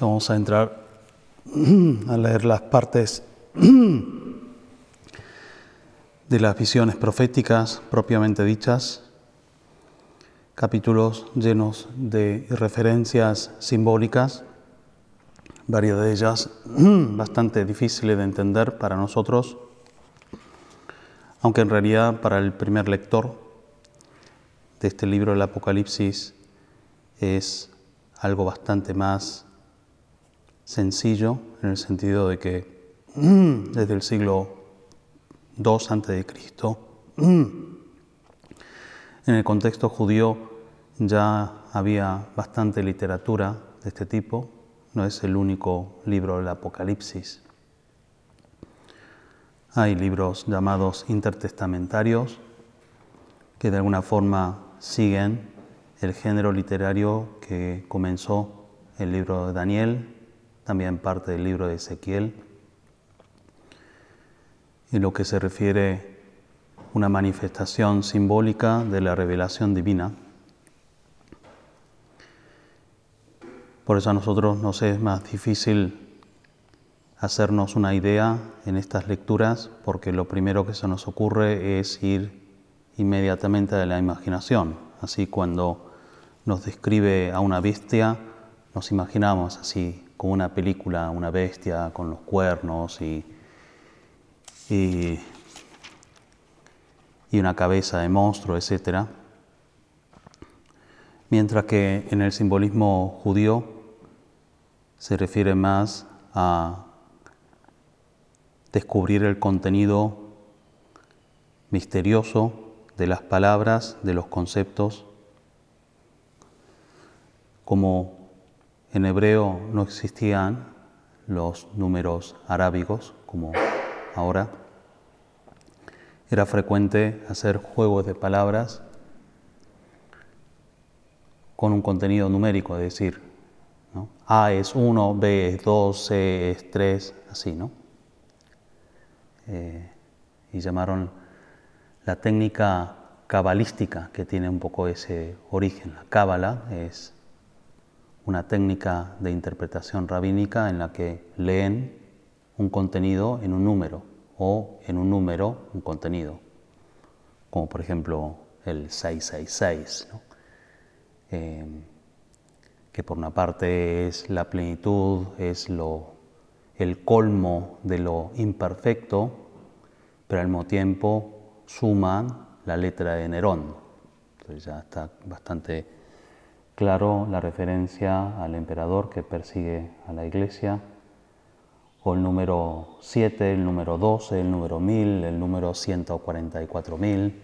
Vamos a entrar a leer las partes de las visiones proféticas propiamente dichas, capítulos llenos de referencias simbólicas, varias de ellas bastante difíciles de entender para nosotros, aunque en realidad para el primer lector de este libro del Apocalipsis es algo bastante más sencillo en el sentido de que desde el siglo II antes de Cristo, en el contexto judío ya había bastante literatura de este tipo, no es el único libro del Apocalipsis. Hay libros llamados intertestamentarios que de alguna forma siguen el género literario que comenzó el libro de Daniel, también parte del libro de Ezequiel, en lo que se refiere una manifestación simbólica de la revelación divina. Por eso a nosotros nos es más difícil hacernos una idea en estas lecturas, porque lo primero que se nos ocurre es ir inmediatamente a la imaginación. Así cuando nos describe a una bestia, nos imaginamos así como una película, una bestia con los cuernos y, y, una cabeza de monstruo, etc. Mientras que en el simbolismo judío se refiere más a descubrir el contenido misterioso de las palabras, de los conceptos, como en hebreo no existían los números arábigos como ahora. Era frecuente hacer juegos de palabras con un contenido numérico, es decir, A es 1, B es 2, C es 3, así, ¿no? Eh, y llamaron la técnica cabalística que tiene un poco ese origen. La cábala es una técnica de interpretación rabínica en la que leen un contenido en un número o en un número un contenido, como por ejemplo el 666, eh, que por una parte es la plenitud, es lo, el colmo de lo imperfecto, pero al mismo tiempo suman la letra de Nerón. Entonces ya está bastante claro la referencia al emperador que persigue a la iglesia, o el número 7, el número 12, el número 1000, el número 144.000,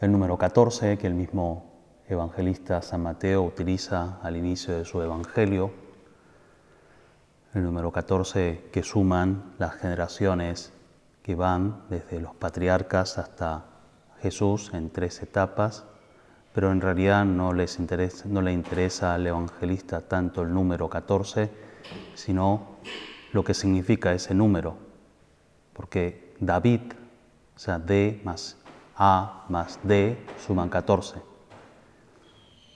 el número 14 que el mismo evangelista San Mateo utiliza al inicio de su evangelio, el número 14 que suman las generaciones que van desde los patriarcas hasta Jesús en tres etapas, pero en realidad no, les interesa, no le interesa al evangelista tanto el número 14, sino lo que significa ese número. Porque David, o sea, D más A más D suman 14.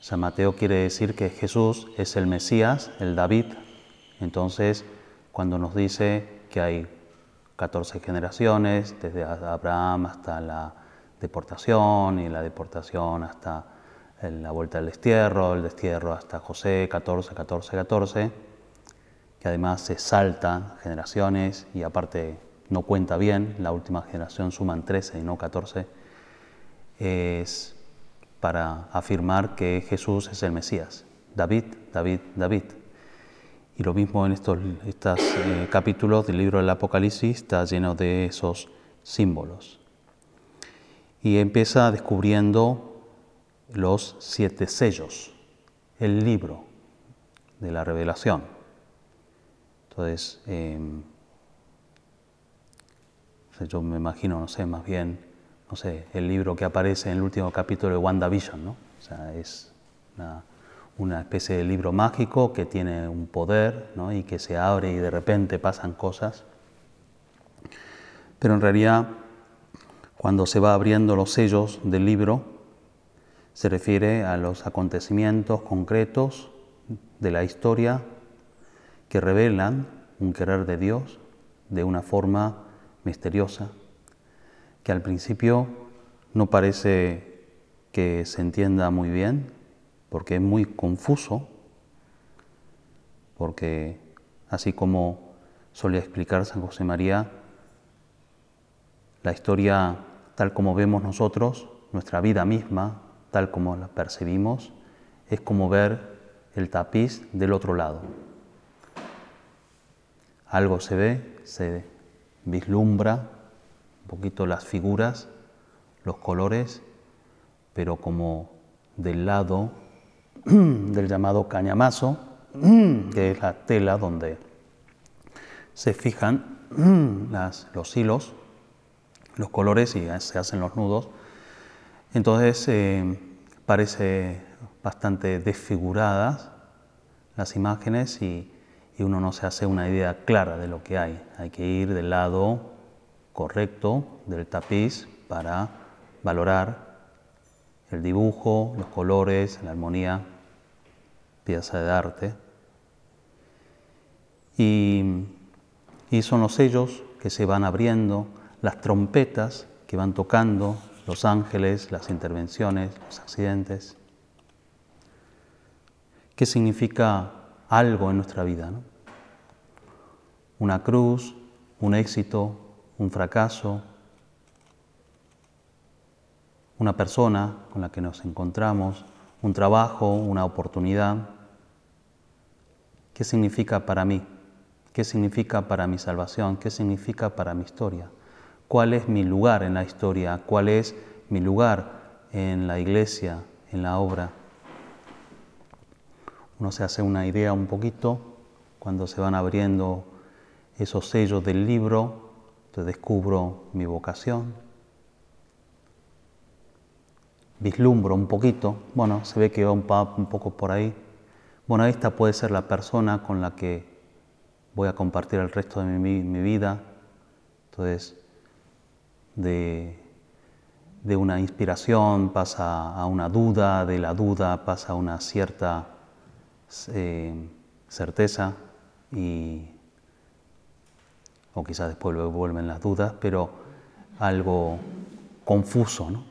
San Mateo quiere decir que Jesús es el Mesías, el David. Entonces, cuando nos dice que hay 14 generaciones, desde Abraham hasta la deportación y la deportación hasta la vuelta del destierro, el destierro hasta José, 14, 14, 14, que además se salta generaciones y aparte no cuenta bien, la última generación suman 13 y no 14, es para afirmar que Jesús es el Mesías. David, David, David. Y lo mismo en estos, eh, capítulos del libro del Apocalipsis está lleno de esos símbolos. Y empieza descubriendo los siete sellos, el libro de la revelación. Entonces, em, yo me imagino, no sé, más bien, no sé, el libro que aparece en el último capítulo de WandaVision, ¿no? O sea, es una, una especie de libro mágico que tiene un poder ¿no? y que se abre y de repente pasan cosas. Pero en realidad, cuando se va abriendo los sellos del libro, se refiere a los acontecimientos concretos de la historia que revelan un querer de Dios de una forma misteriosa, que al principio no parece que se entienda muy bien, porque es muy confuso, porque así como solía explicar San José María, la historia tal como vemos nosotros, nuestra vida misma, tal como la percibimos, es como ver el tapiz del otro lado. Algo se ve, se vislumbra un poquito las figuras, los colores, pero como del lado del llamado cañamazo, que es la tela donde se fijan los hilos, los colores y se hacen los nudos. Entonces eh, parece bastante desfiguradas las imágenes y, y uno no se hace una idea clara de lo que hay. Hay que ir del lado correcto del tapiz para valorar el dibujo, los colores, la armonía pieza de arte. Y, y son los sellos que se van abriendo, las trompetas que van tocando, los ángeles, las intervenciones, los accidentes. ¿Qué significa algo en nuestra vida? Una cruz, un éxito, un fracaso, una persona con la que nos encontramos, un trabajo, una oportunidad. ¿Qué significa para mí? ¿Qué significa para mi salvación? ¿Qué significa para mi historia? ¿Cuál es mi lugar en la historia? ¿Cuál es mi lugar en la iglesia, en la obra? Uno se hace una idea un poquito cuando se van abriendo esos sellos del libro, te descubro mi vocación, vislumbro un poquito, bueno, se ve que va un, poco por ahí. Bueno, esta puede ser la persona con la que voy a compartir el resto de mi, vida. Entonces, de, una inspiración pasa a una duda, de la duda pasa a una cierta eh, certeza y o quizás después vuelven las dudas, pero algo confuso, ¿no?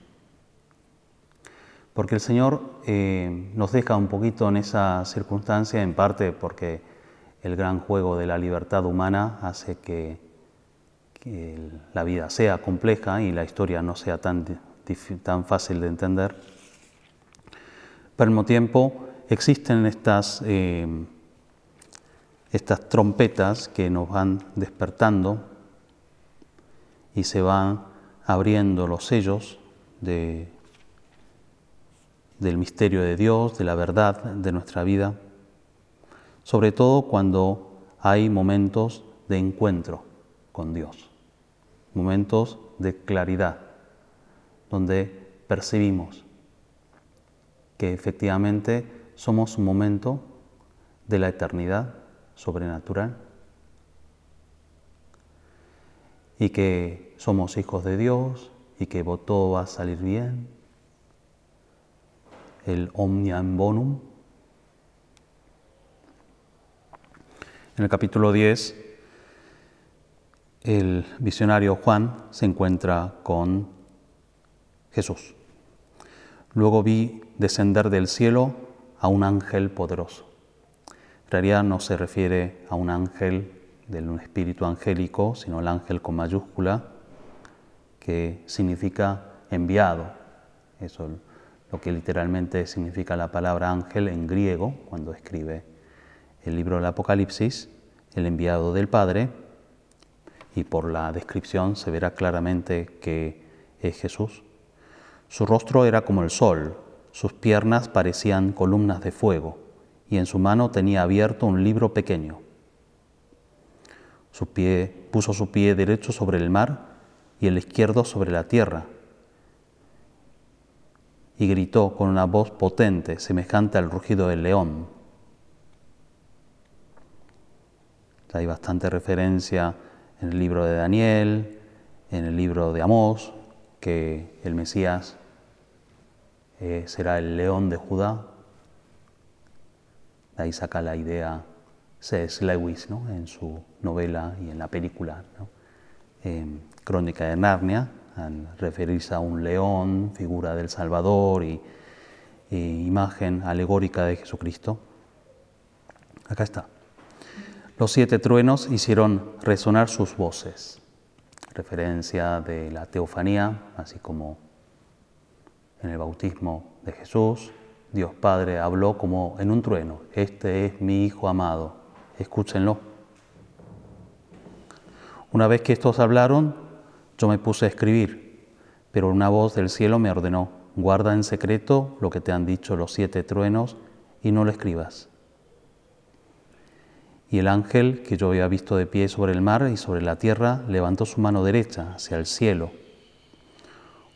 Porque el Señor eh, nos deja un poquito en esa circunstancia, en parte porque el gran juego de la libertad humana hace que, la vida sea compleja y la historia no sea tan, tan fácil de entender. Pero al mismo tiempo existen estas, eh, estas trompetas que nos van despertando y se van abriendo los sellos de del misterio de Dios, de la verdad de nuestra vida, sobre todo cuando hay momentos de encuentro con Dios, momentos de claridad, donde percibimos que efectivamente somos un momento de la eternidad sobrenatural y que somos hijos de Dios y que todo va a salir bien el omnium bonum. En el capítulo 10 el visionario Juan se encuentra con Jesús. Luego vi descender del cielo a un ángel poderoso. En realidad no se refiere a un ángel de un espíritu angélico, sino el ángel con mayúscula, que significa enviado. Eso es lo que literalmente significa la palabra ángel en griego, cuando escribe el libro del Apocalipsis, el enviado del Padre, y por la descripción se verá claramente que es Jesús. Su rostro era como el sol, sus piernas parecían columnas de fuego, y en su mano tenía abierto un libro pequeño. Su pie, puso su pie derecho sobre el mar y el izquierdo sobre la tierra, y gritó con una voz potente, semejante al rugido del león. Hay bastante referencia en el libro de Daniel, en el libro de Amós, que el Mesías eh, será el león de Judá. De ahí saca la idea C.S. Lewis ¿no? en su novela y en la película Crónica de Narnia, al referirse a un león, figura del Salvador y imagen alegórica de Jesucristo. Acá está. Los siete truenos hicieron resonar sus voces, referencia de la teofanía, así como en el bautismo de Jesús, Dios Padre habló como en un trueno, este es mi Hijo amado, escúchenlo. Una vez que estos hablaron, yo me puse a escribir, pero una voz del cielo me ordenó, guarda en secreto lo que te han dicho los siete truenos y no lo escribas. Y el ángel que yo había visto de pie sobre el mar y sobre la tierra levantó su mano derecha hacia el cielo.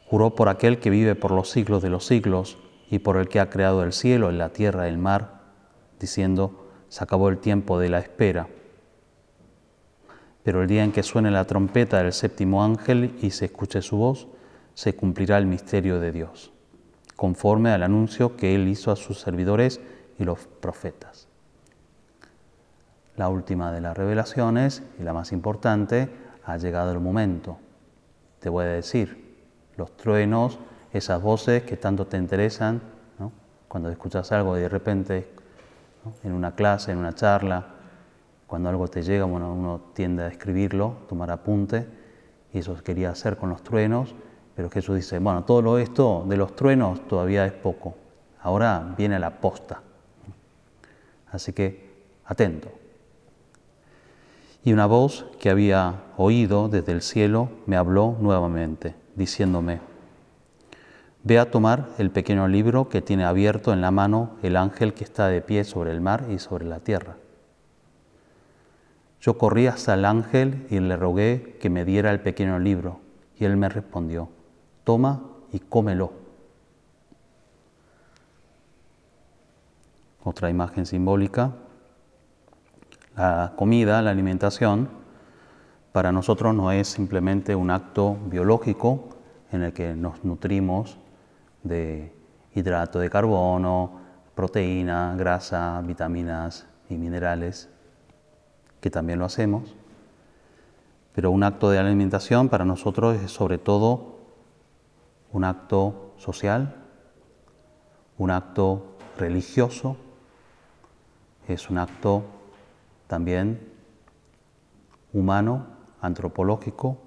Juró por aquel que vive por los siglos de los siglos y por el que ha creado el cielo, la tierra, el mar, diciendo, se acabó el tiempo de la espera. Pero el día en que suene la trompeta del séptimo ángel y se escuche su voz, se cumplirá el misterio de Dios, conforme al anuncio que él hizo a sus servidores y los profetas la última de las revelaciones y la más importante, ha llegado el momento. Te voy a decir, los truenos, esas voces que tanto te interesan, cuando escuchas algo y de repente en una clase, en una charla, cuando algo te llega, bueno, uno tiende a escribirlo, tomar apunte, y eso quería hacer con los truenos, pero Jesús dice, bueno, todo lo esto de los truenos todavía es poco, ahora viene la posta. Así que, atento. Y una voz que había oído desde el cielo me habló nuevamente, diciéndome, Ve a tomar el pequeño libro que tiene abierto en la mano el ángel que está de pie sobre el mar y sobre la tierra. Yo corrí hasta el ángel y le rogué que me diera el pequeño libro, y él me respondió, toma y cómelo. Otra imagen simbólica, la comida, la alimentación, para nosotros no es simplemente un acto biológico en el que nos nutrimos de hidrato de carbono, proteína, grasa, vitaminas y minerales, que también lo hacemos. Pero un acto de alimentación para nosotros es sobre todo un acto social, un acto religioso, es un acto también humano, antropológico.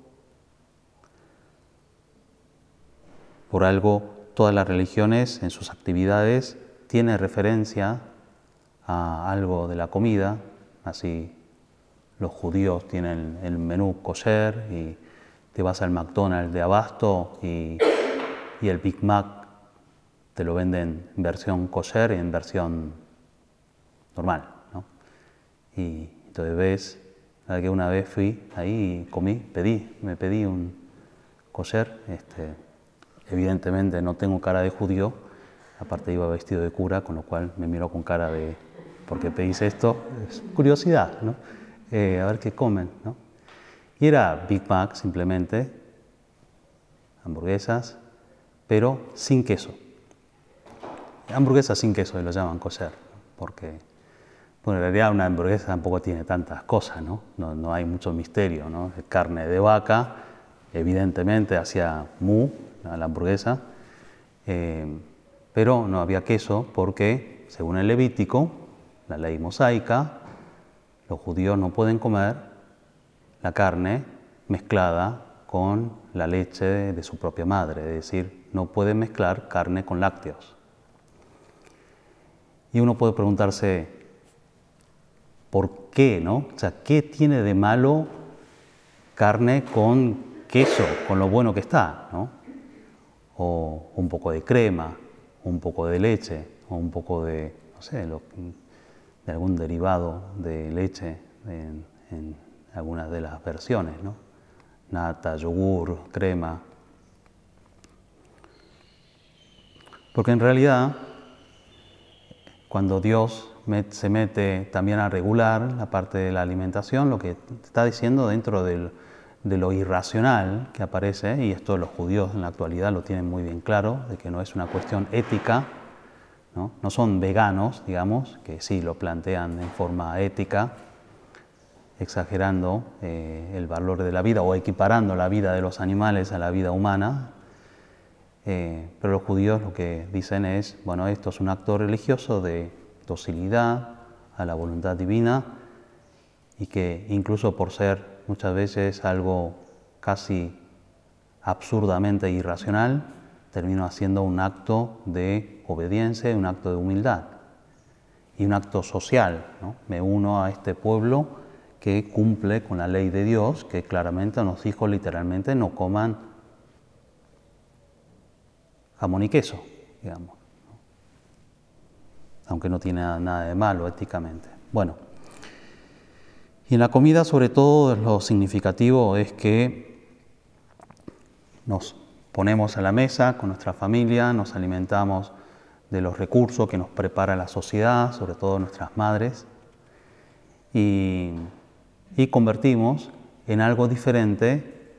Por algo, todas las religiones en sus actividades tienen referencia a algo de la comida, así los judíos tienen el menú kosher y te vas al McDonald's de abasto y, y el Big Mac te lo venden en versión kosher y en versión normal. Y entonces ves, que una vez fui ahí y comí, pedí, me pedí un kosher. Este, evidentemente no tengo cara de judío, aparte iba vestido de cura, con lo cual me miró con cara de, ¿por qué pedís esto? Es curiosidad, ¿no? Eh, a ver qué comen, ¿no? Y era Big Mac simplemente, hamburguesas, pero sin queso. Hamburguesas sin queso, lo llaman kosher, porque Bueno, en realidad una hamburguesa tampoco tiene tantas cosas, ¿no? No, hay mucho misterio, ¿no? carne de vaca, evidentemente hacía mu, la hamburguesa, eh, pero no había queso porque, según el Levítico, la ley mosaica, los judíos no pueden comer la carne mezclada con la leche de su propia madre, es decir, no pueden mezclar carne con lácteos. Y uno puede preguntarse, ¿por qué? No? O sea, ¿qué tiene de malo carne con queso, con lo bueno que está? ¿no? O un poco de crema, un poco de leche, o un poco de, no sé, de algún derivado de leche en, en algunas de las versiones, ¿no? Nata, yogur, crema. Porque en realidad cuando Dios se mete también a regular la parte de la alimentación, lo que está diciendo dentro de lo irracional que aparece, y esto los judíos en la actualidad lo tienen muy bien claro, de que no es una cuestión ética, no, son veganos, digamos, que sí lo plantean en forma ética, exagerando eh, el valor de la vida o equiparando la vida de los animales a la vida humana, eh, pero los judíos lo que dicen es, bueno, esto es un acto religioso de docilidad a la voluntad divina y que incluso por ser muchas veces algo casi absurdamente irracional, termino haciendo un acto de obediencia, un acto de humildad y un acto social. Me uno a este pueblo que cumple con la ley de Dios, que claramente nos dijo literalmente no coman jamón y queso, digamos. Aunque no tiene nada de malo éticamente. Bueno, y en la comida sobre todo lo significativo es que nos ponemos a la mesa con nuestra familia, nos alimentamos de los recursos que nos prepara la sociedad, sobre todo nuestras madres, y, y convertimos en algo diferente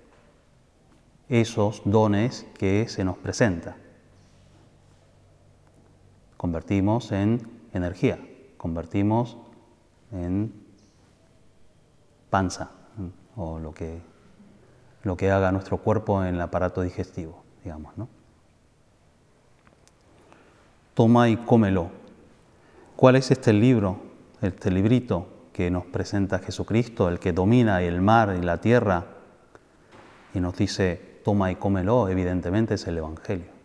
esos dones que se nos presentan convertimos en energía, convertimos en panza o lo que, lo que haga nuestro cuerpo en el aparato digestivo, digamos. ¿no? Toma y cómelo. ¿Cuál es este libro, este librito que nos presenta Jesucristo, el que domina el mar y la tierra y nos dice, toma y cómelo? Evidentemente es el Evangelio.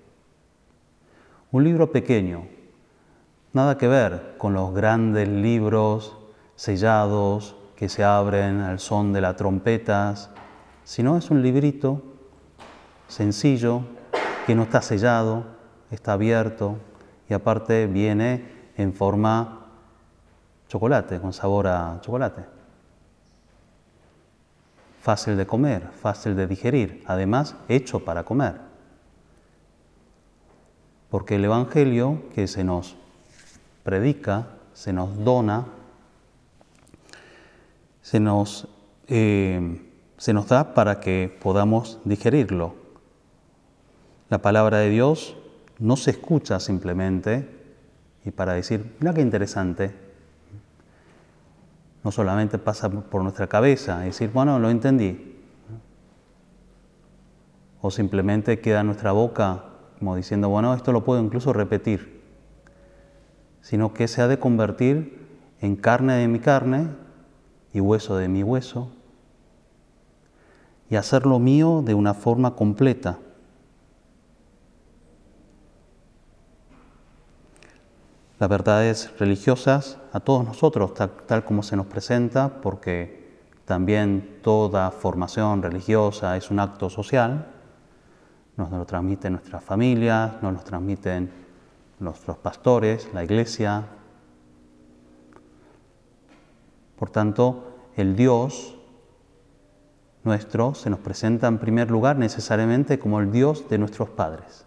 Un libro pequeño, Nada que ver con los grandes libros sellados que se abren al son de las trompetas, sino es un librito sencillo que no está sellado, está abierto y aparte viene en forma chocolate, con sabor a chocolate. Fácil de comer, fácil de digerir, además hecho para comer. Porque el Evangelio que se nos predica, se nos dona, se nos, eh, se nos da para que podamos digerirlo. La palabra de Dios no se escucha simplemente y para decir, mira qué interesante, no solamente pasa por nuestra cabeza, decir, bueno, lo entendí. O simplemente queda en nuestra boca como diciendo, bueno, esto lo puedo incluso repetir sino que se ha de convertir en carne de mi carne y hueso de mi hueso, y hacerlo mío de una forma completa. Las verdades religiosas a todos nosotros, tal, como se nos presenta, porque también toda formación religiosa es un acto social, nos lo transmiten nuestras familias, nos lo transmiten nuestros pastores, la iglesia. Por tanto, el Dios nuestro se nos presenta en primer lugar necesariamente como el Dios de nuestros padres.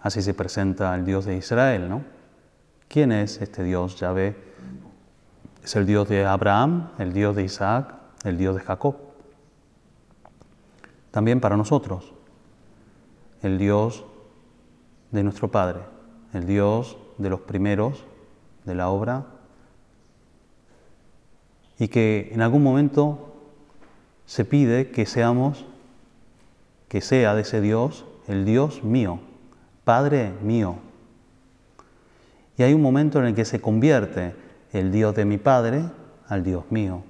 Así se presenta el Dios de Israel, ¿no? ¿Quién es este Dios? Yahvé es el Dios de Abraham, el Dios de Isaac, el Dios de Jacob. También para nosotros, el Dios de nuestro Padre, el Dios de los primeros, de la obra y que en algún momento se pide que seamos, que sea de ese Dios el Dios mío, Padre mío. Y hay un momento en el que se convierte el Dios de mi Padre al Dios mío,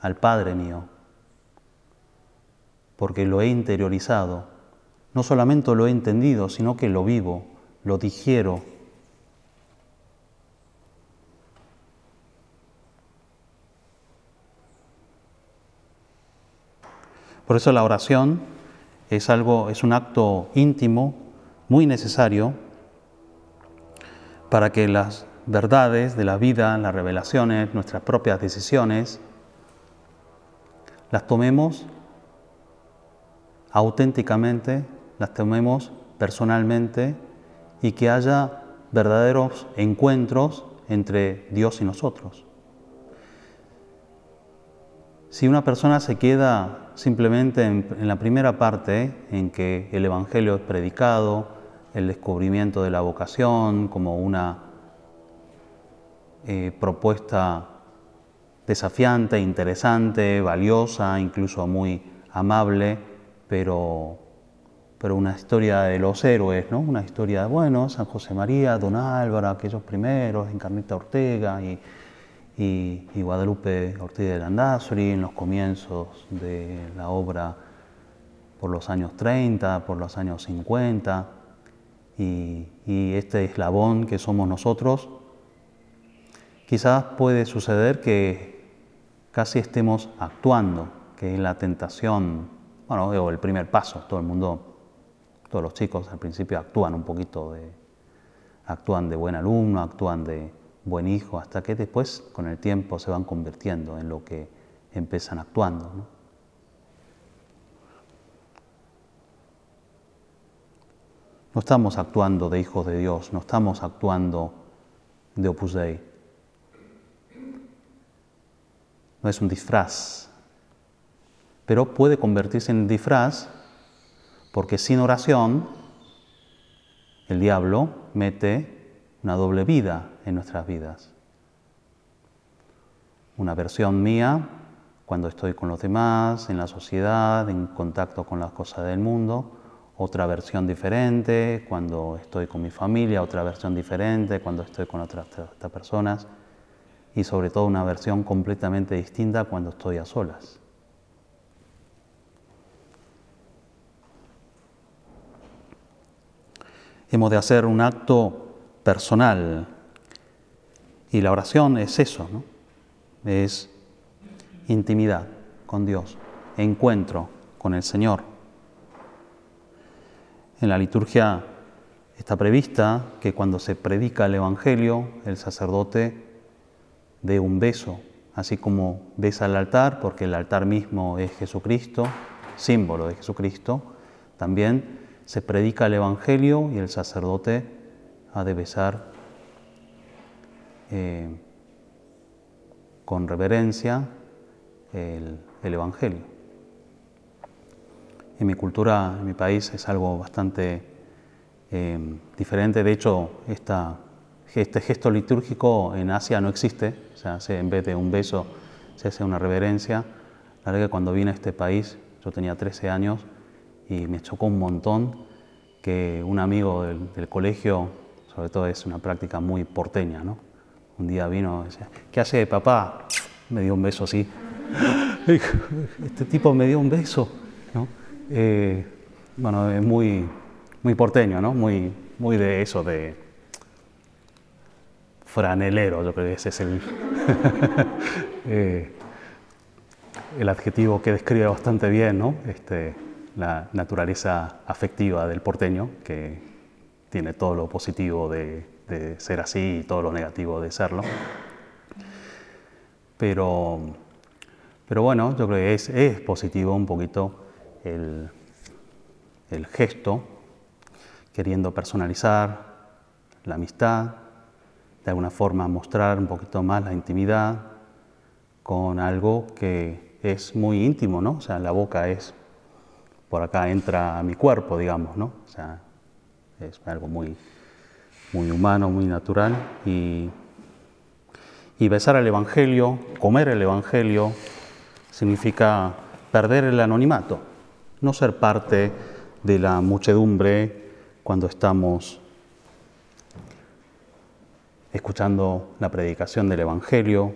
al Padre mío, porque lo he interiorizado. No solamente lo he entendido, sino que lo vivo, lo digiero, Por eso la oración es algo, es un acto íntimo, muy necesario para que las verdades de la vida, las revelaciones, nuestras propias decisiones, las tomemos auténticamente, las tomemos personalmente y que haya verdaderos encuentros entre Dios y nosotros. Si una persona se queda simplemente en, la primera parte, en que el Evangelio es predicado, el descubrimiento de la vocación como una eh, propuesta desafiante, interesante, valiosa, incluso muy amable, pero, pero una historia de los héroes, ¿no? Una historia de, bueno, San José María, Don Álvaro, aquellos primeros, Encarnita Ortega y y, Guadalupe Ortiz de Landazuri en los comienzos de la obra por los años 30, por los años 50, y, y este eslabón que somos nosotros, quizás puede suceder que casi estemos actuando, que es la tentación, bueno, o el primer paso, todo el mundo, todos los chicos al principio actúan un poquito de, actúan de buen alumno, actúan de, buen hijo, hasta que después con el tiempo se van convirtiendo en lo que empiezan actuando. ¿no? estamos actuando de hijos de Dios, no estamos actuando de Opus Dei. No es un disfraz, pero puede convertirse en disfraz porque sin oración el diablo mete una doble vida en nuestras vidas. Una versión mía cuando estoy con los demás, en la sociedad, en contacto con las cosas del mundo, otra versión diferente cuando estoy con mi familia, otra versión diferente cuando estoy con otras, personas y sobre todo una versión completamente distinta cuando estoy a solas. Hemos de hacer un acto personal. Y la oración es eso, ¿no? Es intimidad con Dios, encuentro con el Señor. En la liturgia está prevista que cuando se predica el Evangelio, el sacerdote dé un beso, así como besa el altar, porque el altar mismo es Jesucristo, símbolo de Jesucristo, también se predica el Evangelio y el sacerdote ha de besar eh, con reverencia el, Evangelio. En mi cultura, en mi país, es algo bastante eh, diferente. De hecho, este gesto litúrgico en Asia no existe. O sea, en vez de un beso, se hace una reverencia. La verdad que cuando vine a este país, yo tenía 13 años y me chocó un montón que un amigo del colegio sobre todo es una práctica muy porteña, ¿no? Un día vino y decía, ¿qué hace papá? Me dio un beso así. Este tipo me dio un beso, ¿no? Eh, bueno, es muy, muy porteño, ¿no? Muy, muy de eso, de franelero, yo creo que ese es el, eh, el adjetivo que describe bastante bien, ¿no? Este, la naturaleza afectiva del porteño, que tiene todo lo positivo de, ser así y todo lo negativo de serlo. Pero, pero bueno, yo creo que es, es positivo un poquito el, el gesto, queriendo personalizar la amistad, de alguna forma mostrar un poquito más la intimidad con algo que es muy íntimo, ¿no? O sea, la boca es, por acá entra a mi cuerpo, digamos, ¿no? O sea, es algo muy, muy humano, muy natural y, Y besar el Evangelio, comer el Evangelio, significa perder el anonimato, no ser parte de la muchedumbre cuando estamos escuchando la predicación del Evangelio,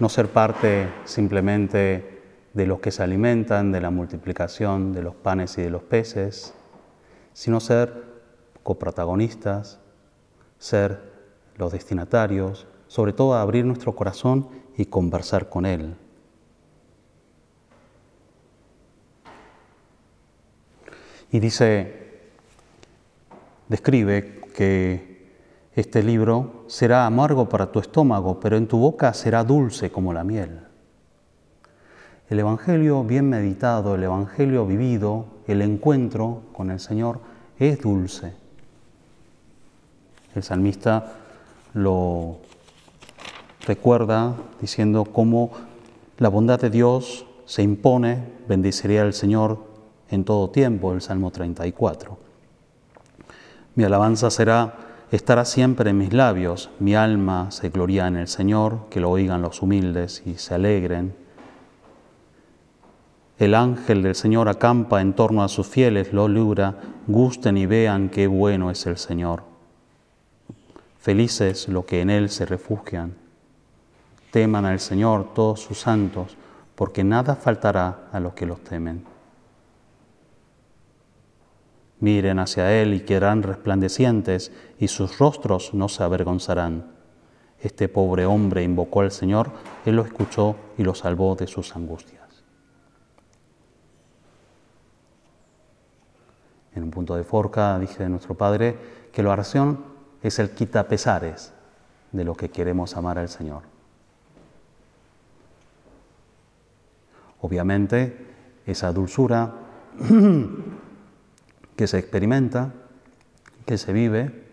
no ser parte simplemente de los que se alimentan de la multiplicación de los panes y de los peces, sino ser coprotagonistas, ser los destinatarios, sobre todo abrir nuestro corazón y conversar con Él. Y dice, describe que este libro será amargo para tu estómago, pero en tu boca será dulce como la miel. El Evangelio bien meditado, el Evangelio vivido, el encuentro con el Señor es dulce. El salmista lo recuerda diciendo cómo la bondad de Dios se impone, bendiciría al Señor en todo tiempo, el Salmo 34. Mi alabanza será estará siempre en mis labios. Mi alma se gloria en el Señor, que lo oigan los humildes y se alegren. El ángel del Señor acampa en torno a sus fieles, lo libra, gusten y vean qué bueno es el Señor. Felices los que en Él se refugian. Teman al Señor todos sus santos, porque nada faltará a los que los temen. Miren hacia Él y quedarán resplandecientes, y sus rostros no se avergonzarán. Este pobre hombre invocó al Señor, Él lo escuchó y lo salvó de sus angustias. En un punto de forca dije nuestro Padre que la oración es el quita pesares de lo que queremos amar al Señor. Obviamente, esa dulzura que se experimenta, que se vive,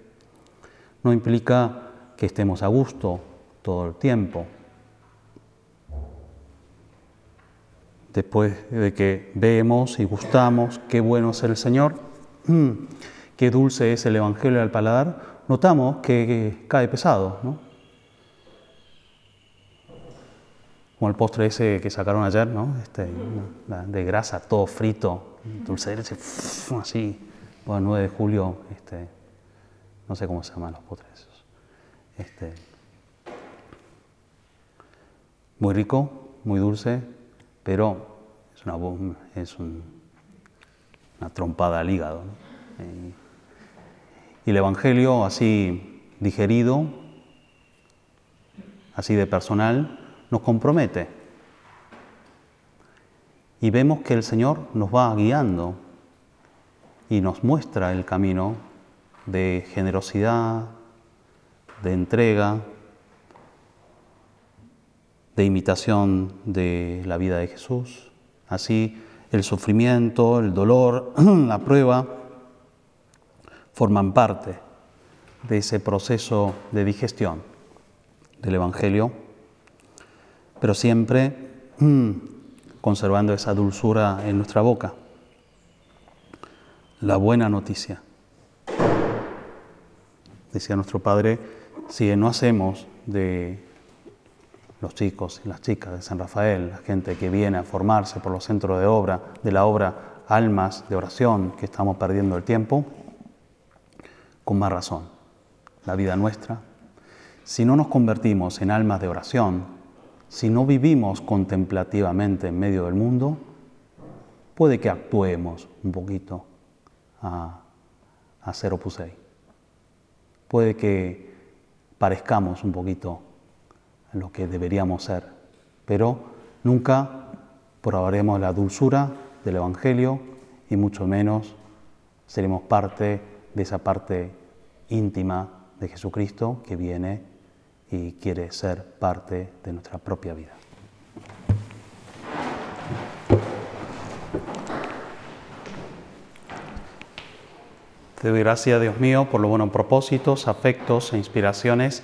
no implica que estemos a gusto todo el tiempo. Después de que vemos y gustamos qué bueno es el Señor, qué dulce es el Evangelio al paladar, notamos que, cae pesado, ¿no? Como el postre ese que sacaron ayer, ¿no? Este, de grasa, todo frito, dulce de así, bueno, 9 de julio, este, no sé cómo se llaman los postres Este, muy rico, muy dulce, pero es una, es una trompada al hígado. Y el Evangelio así digerido, así de personal, nos compromete y vemos que el Señor nos va guiando y nos muestra el camino de generosidad, de entrega, de imitación de la vida de Jesús. Así el sufrimiento, el dolor, la prueba forman parte de ese proceso de digestión del Evangelio, pero siempre conservando esa dulzura en nuestra boca. La buena noticia. Decía nuestro Padre, si no hacemos de los chicos y las chicas de San Rafael, la gente que viene a formarse por los centros de obra, de la obra almas de oración, que estamos perdiendo el tiempo, con más razón, la vida nuestra, si no nos convertimos en almas de oración, si no vivimos contemplativamente en medio del mundo, puede que actuemos un poquito a, a ser opus Puede que parezcamos un poquito lo que deberíamos ser, pero nunca probaremos la dulzura del Evangelio y mucho menos seremos parte de esa parte íntima de Jesucristo que viene y quiere ser parte de nuestra propia vida. Te doy gracias, Dios mío, por los buenos propósitos, afectos e inspiraciones